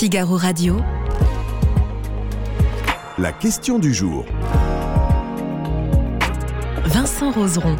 Figaro Radio. La question du jour. Vincent Roseron.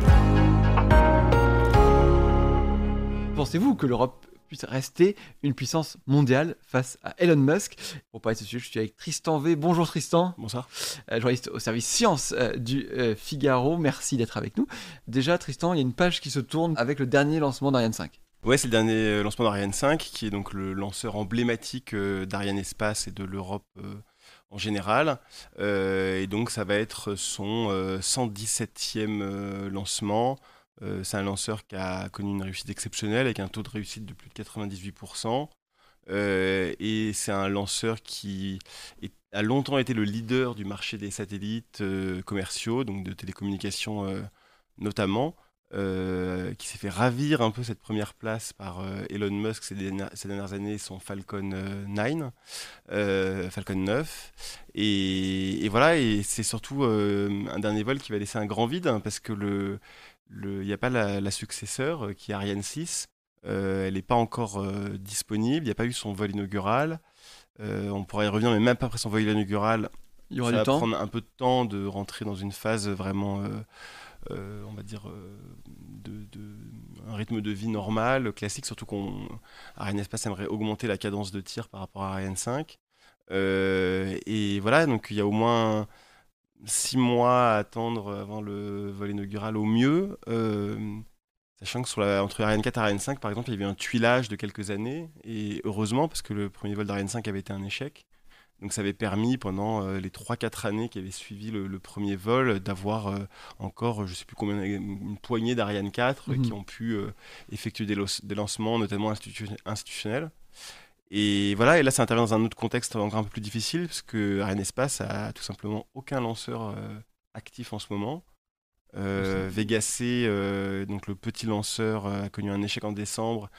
Pensez-vous que l'Europe puisse rester une puissance mondiale face à Elon Musk? Pour parler de ce sujet, je suis avec Tristan V. Bonjour Tristan. Bonsoir. Euh, journaliste au service sciences euh, du euh, Figaro. Merci d'être avec nous. Déjà, Tristan, il y a une page qui se tourne avec le dernier lancement d'Ariane 5. Ouais, c'est le dernier lancement d'Ariane 5, qui est donc le lanceur emblématique d'Ariane Espace et de l'Europe en général. et donc, ça va être son 117e lancement. c'est un lanceur qui a connu une réussite exceptionnelle avec un taux de réussite de plus de 98%. et c'est un lanceur qui a longtemps été le leader du marché des satellites commerciaux, donc de télécommunications notamment. Euh, qui s'est fait ravir un peu cette première place par euh, Elon Musk ces dernières, années, son Falcon 9, euh, Falcon 9. Et, voilà, et c'est surtout un dernier vol qui va laisser un grand vide, hein, parce que le il n'y a pas la, la, successeur qui est Ariane 6. elle n'est pas encore disponible, il n'y a pas eu son vol inaugural. on pourrait y revenir, mais même pas après son vol inaugural, il y aura ça va prendre un peu de temps de rentrer dans une phase vraiment euh, on va dire, euh, de, un rythme de vie normal, classique, surtout qu'on Ariane Espace aimerait augmenter la cadence de tir par rapport à Ariane 5. Euh, et voilà, donc il y a au moins six mois à attendre avant le vol inaugural au mieux. sachant que sur la, entre Ariane 4 et Ariane 5, par exemple, il y avait un tuilage de quelques années. Et heureusement, parce que le premier vol d'Ariane 5 avait été un échec. Donc ça avait permis pendant euh, les 3-4 années qui avaient suivi le, premier vol d'avoir euh, encore, je ne sais plus combien, une poignée d'Ariane 4 mhm. qui ont pu euh, effectuer des, lancements, notamment institutionnels. Et voilà, et là ça intervient dans un autre contexte encore un peu plus difficile, parce que Ariane Espace a tout simplement aucun lanceur actif en ce moment. Vega C, donc le petit lanceur, a connu un échec en décembre,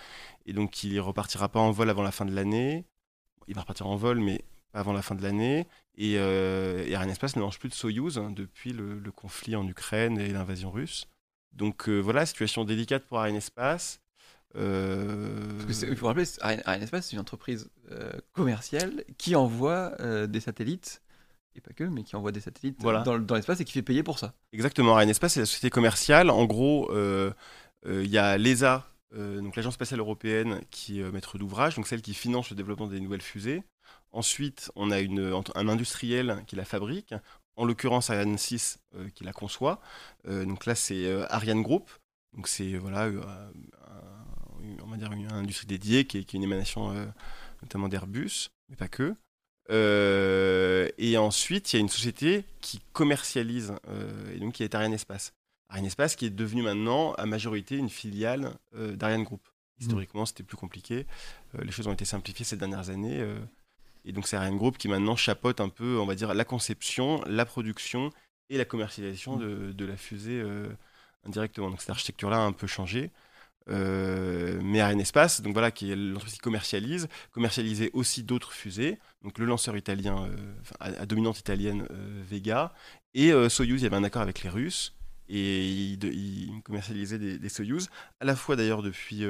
et donc il ne repartira pas en vol avant la fin de l'année. Il va repartir en vol, mais avant la fin de l'année. Et, euh, et Espace ne lance plus de Soyuz hein, depuis le, conflit en Ukraine et l'invasion russe. Donc euh, voilà, situation délicate pour Arianespace. Euh... il faut rappeler, Arianespace, c'est une entreprise euh, commerciale qui envoie euh, des satellites, et pas que, mais qui envoie des satellites dans, dans l'espace et qui fait payer pour ça. Exactement, Arianespace, c'est la société commerciale. En gros, il y a l'ESA, donc l'Agence spatiale européenne, qui est maître d'ouvrage, donc celle qui finance le développement des nouvelles fusées. Ensuite, on a un industriel qui la fabrique, en l'occurrence Ariane 6 euh, qui la conçoit. Euh, donc là, c'est euh, Ariane Group. Donc c'est voilà, on va dire une industrie dédiée qui est, une émanation notamment d'Airbus, mais pas que. et ensuite, il y a une société qui commercialise, et donc qui est Ariane Espace. Ariane Espace qui est devenue maintenant à majorité une filiale d'Ariane Group. Mmh. Historiquement, c'était plus compliqué. les choses ont été simplifiées ces dernières années. Et donc c'est Ariane Group qui maintenant chapeaute un peu, on va dire, la conception, la production et la commercialisation de, la fusée euh, indirectement. Donc cette architecture-là a un peu changé. Euh, mais Ariane Espace, donc voilà, qui est l'entreprise qui commercialise, commercialisait aussi d'autres fusées, donc le lanceur italien euh, à, dominante italienne Vega et Soyuz. Il y avait un accord avec les Russes et ils il commercialisaient des, Soyuz, à la fois d'ailleurs depuis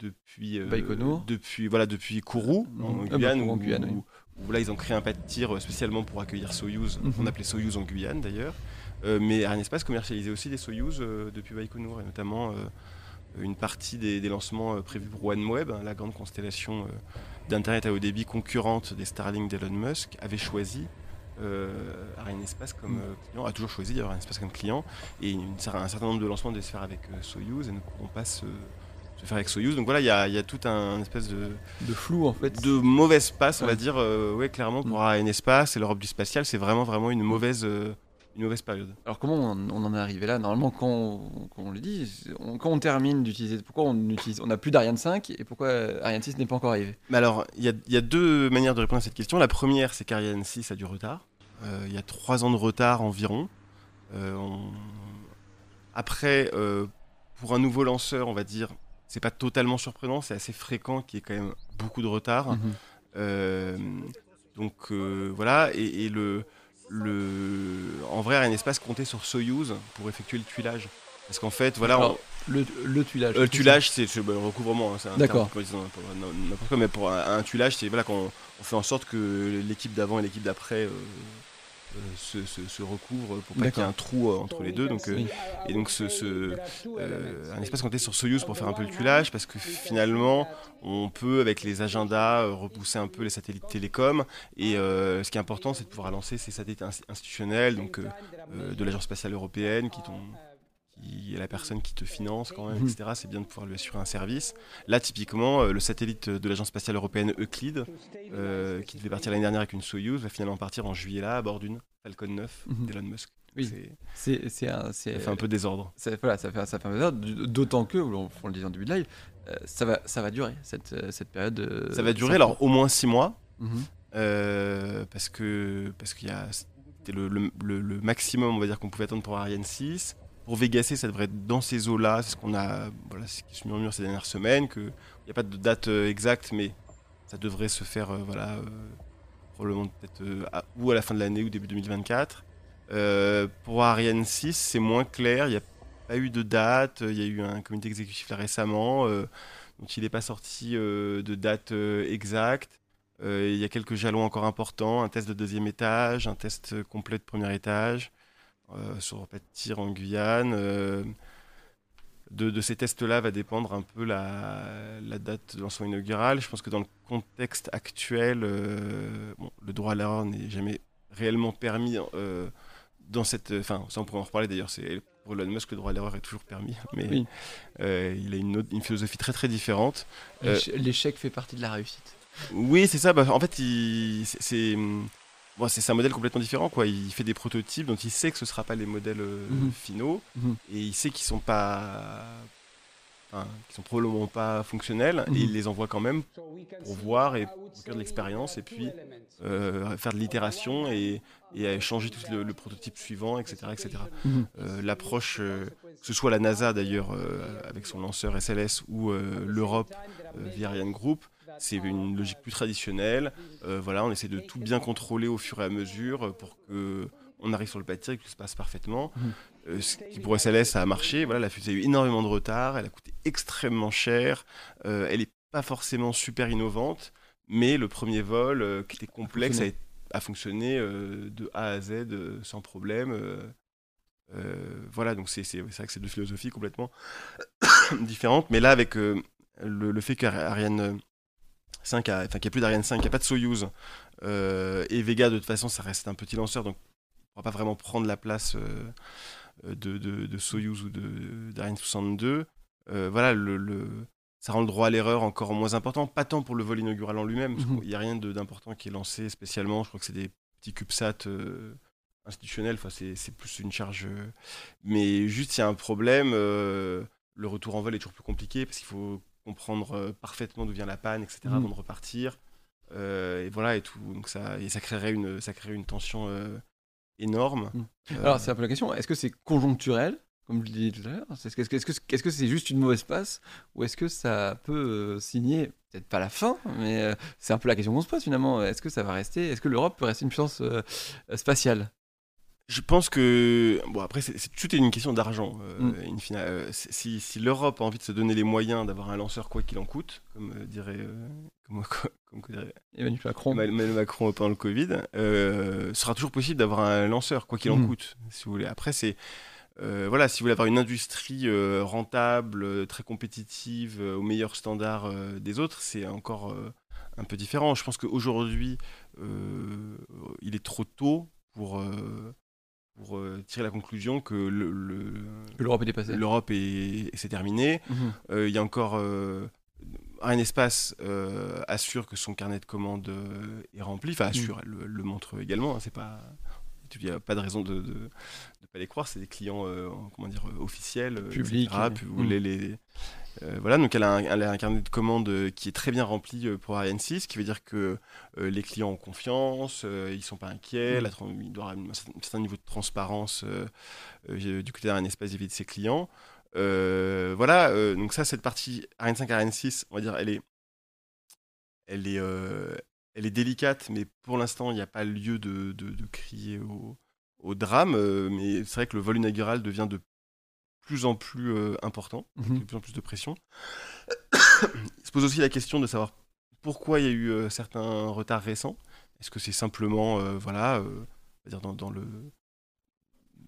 depuis euh, depuis voilà depuis Kourou en ah, Guyane, où, là ils ont créé un pas de tir euh, spécialement pour accueillir Soyuz mhm. on appelait Soyuz en Guyane d'ailleurs euh, mais Ariane Espace commercialisait aussi des Soyuz depuis Baïkonour et notamment une partie des, lancements prévus pour OneWeb hein, la grande constellation d'internet à haut débit concurrente des Starlink d'Elon Musk avait choisi Ariane Espace comme mhm. client, a toujours choisi Ariane Espace comme client, et un certain nombre de lancements de se faire avec Soyuz et ne pourront pas se, faire avec Soyuz. Donc voilà, il y a, tout un espèce de, de flou en fait. De mauvaise passe, on va dire. Euh, ouais, clairement, pour un espace et l'Europe du spatial, c'est vraiment, vraiment une mauvaise. Euh, une mauvaise période. Alors comment on, en est arrivé là? Normalement, quand, on, le dit, quand on termine d'utiliser, pourquoi on utilise, on n'a plus d'Ariane 5 et pourquoi Ariane 6 n'est pas encore arrivé? Mais alors, il y, a deux manières de répondre à cette question. La première, c'est qu'Ariane 6 a du retard. Euh, il y a trois ans de retard environ. Après, pour un nouveau lanceur, on va dire, c'est pas totalement surprenant, c'est assez fréquent qu'il y ait quand même beaucoup de retard. Mhm. Euh, donc euh, voilà, et, le, le, en vrai, un espace compté sur Soyuz pour effectuer le tuilage. Parce qu'en fait, voilà. le, le, tuilage. le tuilage, c'est le recouvrement. Hein, c'est D'accord. N'importe quoi, mais pour un, un tuilage, c'est voilà, qu'on on fait en sorte que l'équipe d'avant et l'équipe d'après euh, se, se, recouvre pour pas qu'il y ait un trou euh, entre les deux. Donc, euh, et donc ce, ce un espace compté sur Soyuz pour faire un peu le tuilage parce que finalement on peut avec les agendas repousser un peu les satellites télécom et ce qui est important c'est de pouvoir lancer ces satellites institutionnels donc de l'agence spatiale européenne qui tombent qui est la personne qui te finance quand même, mhm. etc. C'est bien de pouvoir lui assurer un service. Là, typiquement, euh, le satellite de l'Agence spatiale européenne Euclid, euh, qui devait partir l'année dernière avec une Soyuz, va finalement partir en juillet là, à bord d'une Falcon 9 mhm. d'Elon Musk. Oui, c'est un, ça fait un peu désordre. Voilà, ça fait, ça fait un peu désordre, d'autant que, on, on, le disait en début de live, euh, ça, va, ça va durer, cette, cette période. ça va durer, alors au moins 6 mois, mhm. parce que parce qu'il y a le, le, le, maximum, on va dire, qu'on pouvait attendre pour Ariane 6. Pour Vega C, ça devrait être dans ces eaux-là. C'est ce qu'on a, voilà, ce qui se murmure ces dernières semaines. Il n'y a pas de date euh, exacte, mais ça devrait se faire, euh, voilà, euh, probablement peut-être ou à la fin de l'année ou début 2024. pour Ariane 6, c'est moins clair. Il n'y a pas eu de date. Il y a eu un comité exécutif récemment, donc il n'est pas sorti de date exacte. Il y a quelques jalons encore importants, un test de deuxième étage, un test complet de premier étage. Euh, sur tir en Guyane. Euh, de, ces tests-là va dépendre un peu la, date de lancement inaugural. Je pense que dans le contexte actuel, euh, le droit à l'erreur n'est jamais réellement permis dans cette. Enfin, ça on pourrait en reparler d'ailleurs. C'est pour Elon Musk, le droit à l'erreur est toujours permis, mais il a une, une, philosophie très très différente. L'échec fait partie de la réussite. Oui, c'est ça. Bah, en fait, c'est c'est un modèle complètement différent. Quoi. Il fait des prototypes dont il sait que ce ne sera pas les modèles euh, mhm. finaux. Mhm. Et il sait qu'ils sont pas. sont probablement pas fonctionnels. Et mhm. il les envoie quand même pour voir et pour faire de l'expérience. Et puis euh, faire de l'itération et, et changer tout le, prototype suivant, etc. etc. Euh, l'approche, que ce soit la NASA d'ailleurs avec son lanceur SLS ou l'Europe via Ariane Group, c'est une logique plus traditionnelle. Euh, voilà, on essaie de tout bien contrôler au fur et à mesure pour que on arrive sur le pâtir et que tout se passe parfaitement. Mhm. Euh, ce qui pour SLS ça a marché. Voilà, la fusée a eu énormément de retard, elle a coûté extrêmement cher, euh, elle n'est pas forcément super innovante, mais le premier vol qui était complexe a, fonctionné de A à Z sans problème. voilà, donc c'est vrai que c'est deux philosophies complètement différentes, mais là avec le, le, fait qu'Ariane 5 enfin qu'il n'y a plus d'Ariane 5, qu'il n'y a pas de Soyuz. Euh, et Vega, de toute façon, ça reste un petit lanceur, donc il ne pourra pas vraiment prendre la place euh, de, de, Soyuz ou d'Ariane 62. Euh, voilà, le, ça rend le droit à l'erreur encore moins important. Pas tant pour le vol inaugural en lui-même, parce mhm. qu'il n'y a rien d'important qui est lancé spécialement. Je crois que c'est des petits CubeSat institutionnels, enfin, c'est plus une charge. mais juste, il y a un problème. le retour en vol est toujours plus compliqué parce qu'il faut comprendre euh, parfaitement d'où vient la panne, etc., mm. avant de repartir. Euh, et voilà, et tout. Donc ça, et ça créerait une, ça créerait une tension euh, énorme. Mm. Alors, c'est un peu la question est-ce que c'est conjoncturel comme je dit tout à l'heure? Est-ce que c'est -ce c'est juste une mauvaise passe? Ou est-ce que ça peut signer, peut-être pas la fin, mais c'est un peu la question qu'on se pose finalement. Est-ce que ça va rester? Est-ce que l'Europe peut rester une puissance spatiale? Je pense que bon après c'est tout est une question d'argent. Euh, mm. euh, si, si l'Europe a envie de se donner les moyens d'avoir un lanceur quoi qu'il en coûte, comme euh, dirait, comme, Emmanuel Macron, Emmanuel Macron pendant le Covid, ce sera toujours possible d'avoir un lanceur quoi qu'il en mm. coûte. Si vous voulez. Après c'est voilà, si vous voulez avoir une industrie rentable, très compétitive, au meilleur standard des autres, c'est encore un peu différent. Je pense qu'aujourd'hui, il est trop tôt pour pour euh, tirer la conclusion que l'Europe est dépassée. L'Europe est, c'est terminé. Mhm. Euh, il y a encore euh, un espace assure que son carnet de commandes est rempli. Enfin, assure, mhm. elle le, montre également. Hein, c'est pas il n'y a pas de raison de ne pas les croire. C'est des clients comment dire, officiels, publics. Les, euh, voilà, donc elle a, un, carnet de commandes euh, qui est très bien rempli euh, pour Ariane 6, ce qui veut dire que les clients ont confiance, ils ne sont pas inquiets, mm. il doit avoir un certain niveau de transparence du côté d'Ariane Espace vis-à-vis de ses clients. voilà, donc ça, cette partie Ariane 5, Ariane 6, on va dire, elle est, elle est, elle est délicate, mais pour l'instant, il n'y a pas lieu de, de, crier au, au drame. mais c'est vrai que le vol inaugural devient de plus en plus euh, important, Mhm. de plus en plus de pression. Il se pose aussi la question de savoir pourquoi il y a eu euh, certains retards récents. Est-ce que c'est simplement, euh, voilà, euh, dire dans, dans le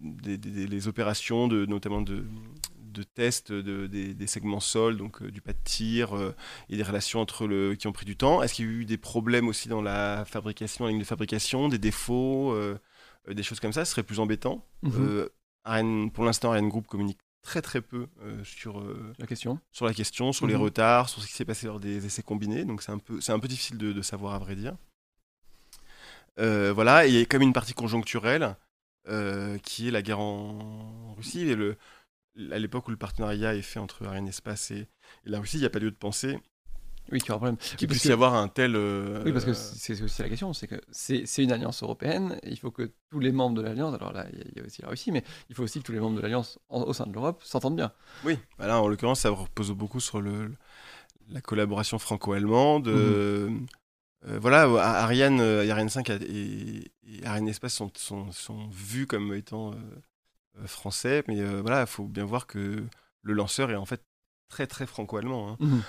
des, les opérations de notamment de de tests de, des, des segments sol, donc du pas de tir, et des relations entre le qui ont pris du temps. Est-ce qu'il y a eu des problèmes aussi dans la fabrication, la ligne de fabrication, des défauts, des choses comme ça? Ce serait plus embêtant. Mhm. Euh, pour l'instant, Ariane Group communique très très peu euh, sur, euh, La question. sur la question, sur les Mhm. retards, sur ce qui s'est passé lors des essais combinés. Donc c'est un peu, c'est un peu difficile de, de savoir à vrai dire. Euh, voilà, et il y a comme une partie conjoncturelle qui est la guerre en Russie. Et le, à l'époque où le partenariat est fait entre Ariane Espace et, et la Russie, il n'y a pas lieu de penser Oui, qu'il y aura un problème. qu'il puisse que- y avoir un tel. euh, Oui, parce que c'est aussi la question, c'est que c'est une alliance européenne, il faut que tous les membres de l'alliance, alors là, il y a- aussi la Russie, mais il faut aussi que tous les membres de l'alliance au sein de l'Europe s'entendent bien. Oui, bah là en l'occurrence ça repose beaucoup sur le, la collaboration franco-allemande. euh, euh, voilà, Ariane, Ariane 5 a- et, et Ariane Espace sont, sont, sont vus comme étant français, mais voilà, il faut bien voir que le lanceur est en fait très très franco-allemand. hein.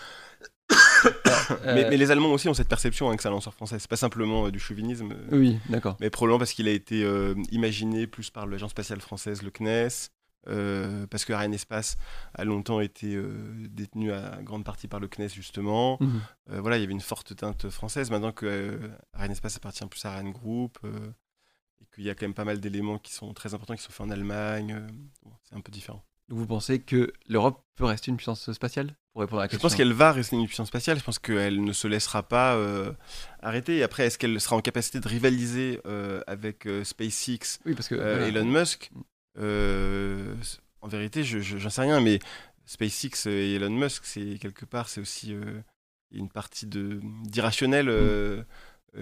Mais, Euh, mais les Allemands aussi ont cette perception hein, que c'est un lanceur français. C'est pas simplement euh, du chauvinisme. euh, Oui, d'accord. mais probablement parce qu'il a été imaginé plus par l'agence spatiale française, le CNES, euh, parce que Ariane Espace a longtemps été euh, détenu à grande partie par le CNES justement. Mhm. Euh, voilà, il y avait une forte teinte française. Maintenant que Ariane Espace appartient plus à Ariane Group, et qu'il y a quand même pas mal d'éléments qui sont très importants, qui sont faits en Allemagne, bon, c'est un peu différent. Donc vous pensez que l'Europe peut rester une puissance spatiale? Pour répondre à la Je pense qu'elle va rester une puissance spatiale. Je pense qu'elle ne se laissera pas euh, arrêter. Et après, est-ce qu'elle sera en capacité de rivaliser euh, avec euh, SpaceX Oui, parce que. Euh, voilà. Elon Musk, euh, en vérité, je je- j'en sais rien, mais SpaceX et Elon Musk, c'est quelque part, c'est aussi euh, une partie de d'irrationnel euh,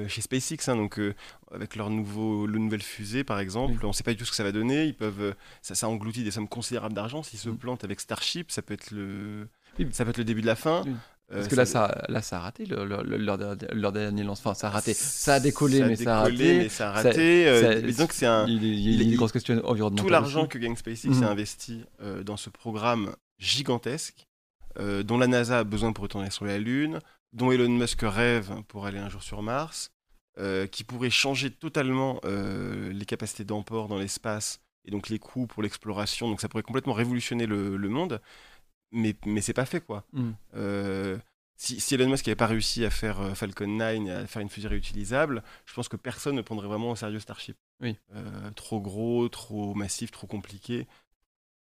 chez SpaceX. hein. donc, euh, avec leur nouveau, le nouvelle fusée, par exemple, Oui. on ne sait pas du tout ce que ça va donner. Ils peuvent, euh, ça, ça engloutit des sommes considérables d'argent. S'ils se Mm. plantent avec Starship, ça peut être le. Ça peut être le début de la fin. Oui. Euh, Parce que là ça, là, ça a raté le- le- le- leur, dernier- leur dernier lance. Enfin, ça a raté. Ça a décollé, ça a mais ça a raté. mais ça a raté. Euh, ça- disons que c'est un, Il, il- il y a il- des grosses questions environnementales. tout l'argent que gagne SpaceX Mhm. est investi euh, dans ce programme gigantesque euh, dont la NASA a besoin pour retourner sur la Lune, dont Elon Musk rêve pour aller un jour sur Mars, qui pourrait changer totalement les capacités d'emport dans l'espace et donc les coûts pour l'exploration. Donc ça pourrait complètement révolutionner le, le monde, mais, mais c'est pas fait quoi. Mhm. Euh, si, si Elon Musk n'avait pas réussi à faire euh, Falcon 9 et à faire une fusée réutilisable, je pense que personne ne prendrait vraiment au sérieux Starship. Oui. Euh, trop gros, trop massif, trop compliqué.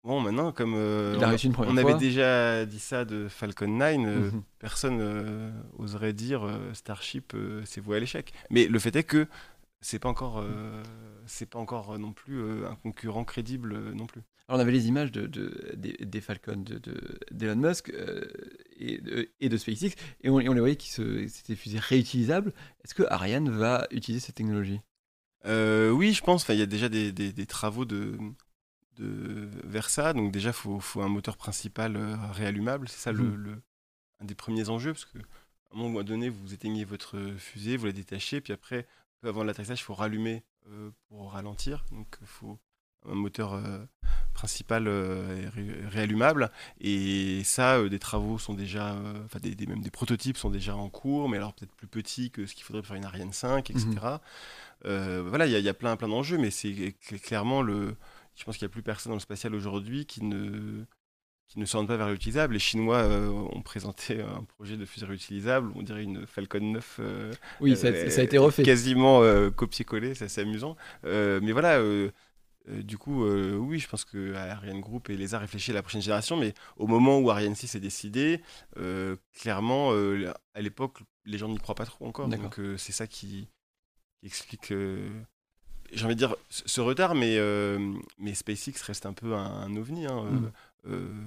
Bon, maintenant, comme euh, on, fois. avait déjà dit ça de Falcon 9, euh, Mhm. personne euh, oserait dire Starship, c'est voué à l'échec. Mais le fait est que c'est pas encore, euh, c'est pas encore euh, non plus euh, un concurrent crédible euh, non plus. Alors, on avait les images de, de- des, des Falcons de, de- d'Elon Musk et, de, et de SpaceX, et on, et on les voyait qui c'était fusées réutilisables. Est-ce que Ariane va utiliser cette technologie? Oui, je pense. Enfin, il y a déjà des, des- des travaux de, de vers ça. Donc déjà, faut, faut un moteur principal réallumable. C'est ça le, Mhm. le- un des premiers enjeux, parce que à un moment donné, vous éteignez votre fusée, vous la détachez, puis après, avant l'atterrissage, il faut rallumer euh, pour ralentir. Donc il faut un moteur euh, principal euh, réallumable. Et ça, euh, des travaux sont déjà, euh, enfin des, des- même des prototypes sont déjà en cours, mais alors peut-être plus petits que ce qu'il faudrait pour faire une Ariane 5, etc. Euh, voilà, il y, a- il y a plein, plein d'enjeux, mais c'est cl- clairement le. Je pense qu'il n'y a plus personne dans le spatial aujourd'hui qui ne qui ne s'oriente pas vers l'utilisable. Les Chinois euh, ont présenté un projet de fusée réutilisable, on dirait une Falcon 9 euh, Oui, ça, a- euh, ça a été refait. quasiment euh, copié-collé, c'est assez amusant. Euh, mais voilà, euh, euh, du coup, euh, oui, je pense que Ariane Group et les a réfléchi à la prochaine génération, mais au moment où Ariane 6 est décidé, euh, clairement, euh, à l'époque, les gens n'y croient pas trop encore. Donc euh, c'est ça qui, qui explique, euh, j'ai envie de dire, ce retard, mais, euh, mais SpaceX reste un peu un, un ovni. hein, euh, euh,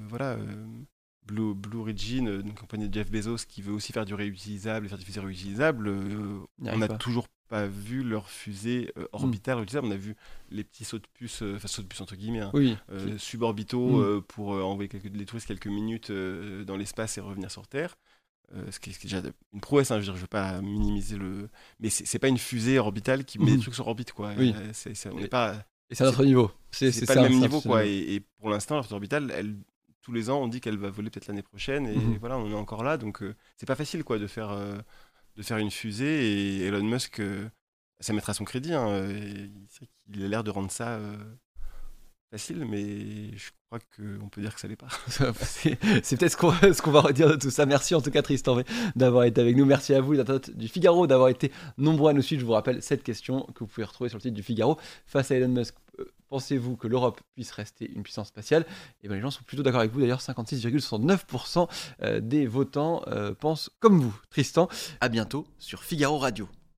voilà. euh, Blue, Blue Origin, euh, une compagnie de Jeff Bezos qui veut aussi faire du réutilisable et faire des fusées réutilisables, euh, Il y on n'a toujours pas vu leur fusée euh, orbitale réutilisable. On a vu les petits sauts de puce, euh, enfin sauts de puce entre guillemets, hein, Oui, euh, suborbitaux Mm. euh, pour euh, envoyer quelques, les touristes quelques minutes euh, dans l'espace et revenir sur Terre. Euh, ce, qui est, déjà une prouesse, hein, je veux dire, je veux pas minimiser le. Mais c'est pas une fusée orbitale qui met Mhm. des trucs sur orbite, quoi. Oui. Euh, on n'est pas Et c'est un autre niveau. C'est pas le même niveau, quoi. Et, et, pour l'instant, l'orbite orbitale, elle, tous les ans, on dit qu'elle va voler peut-être l'année prochaine. Et mhm. voilà, on est encore là. Donc, c'est pas facile, quoi, de faire, de faire une fusée. Et Elon Musk, ça mettra son crédit. Hein, il a l'air de rendre ça facile, mais je crois qu'on peut dire que ça l'est pas. c'est peut-être ce qu'on va redire de tout ça. Merci en tout cas Tristan d'avoir été avec nous. Merci à vous, les du Figaro, d'avoir été nombreux à nous suivre. Je vous rappelle cette question que vous pouvez retrouver sur le site du Figaro. Face à Elon Musk, euh, pensez-vous que l'Europe puisse rester une puissance spatiale? Et eh bien les gens sont plutôt d'accord avec vous. D'ailleurs, 56,69% euh, des votants euh, pensent comme vous. Tristan, à bientôt sur Figaro Radio.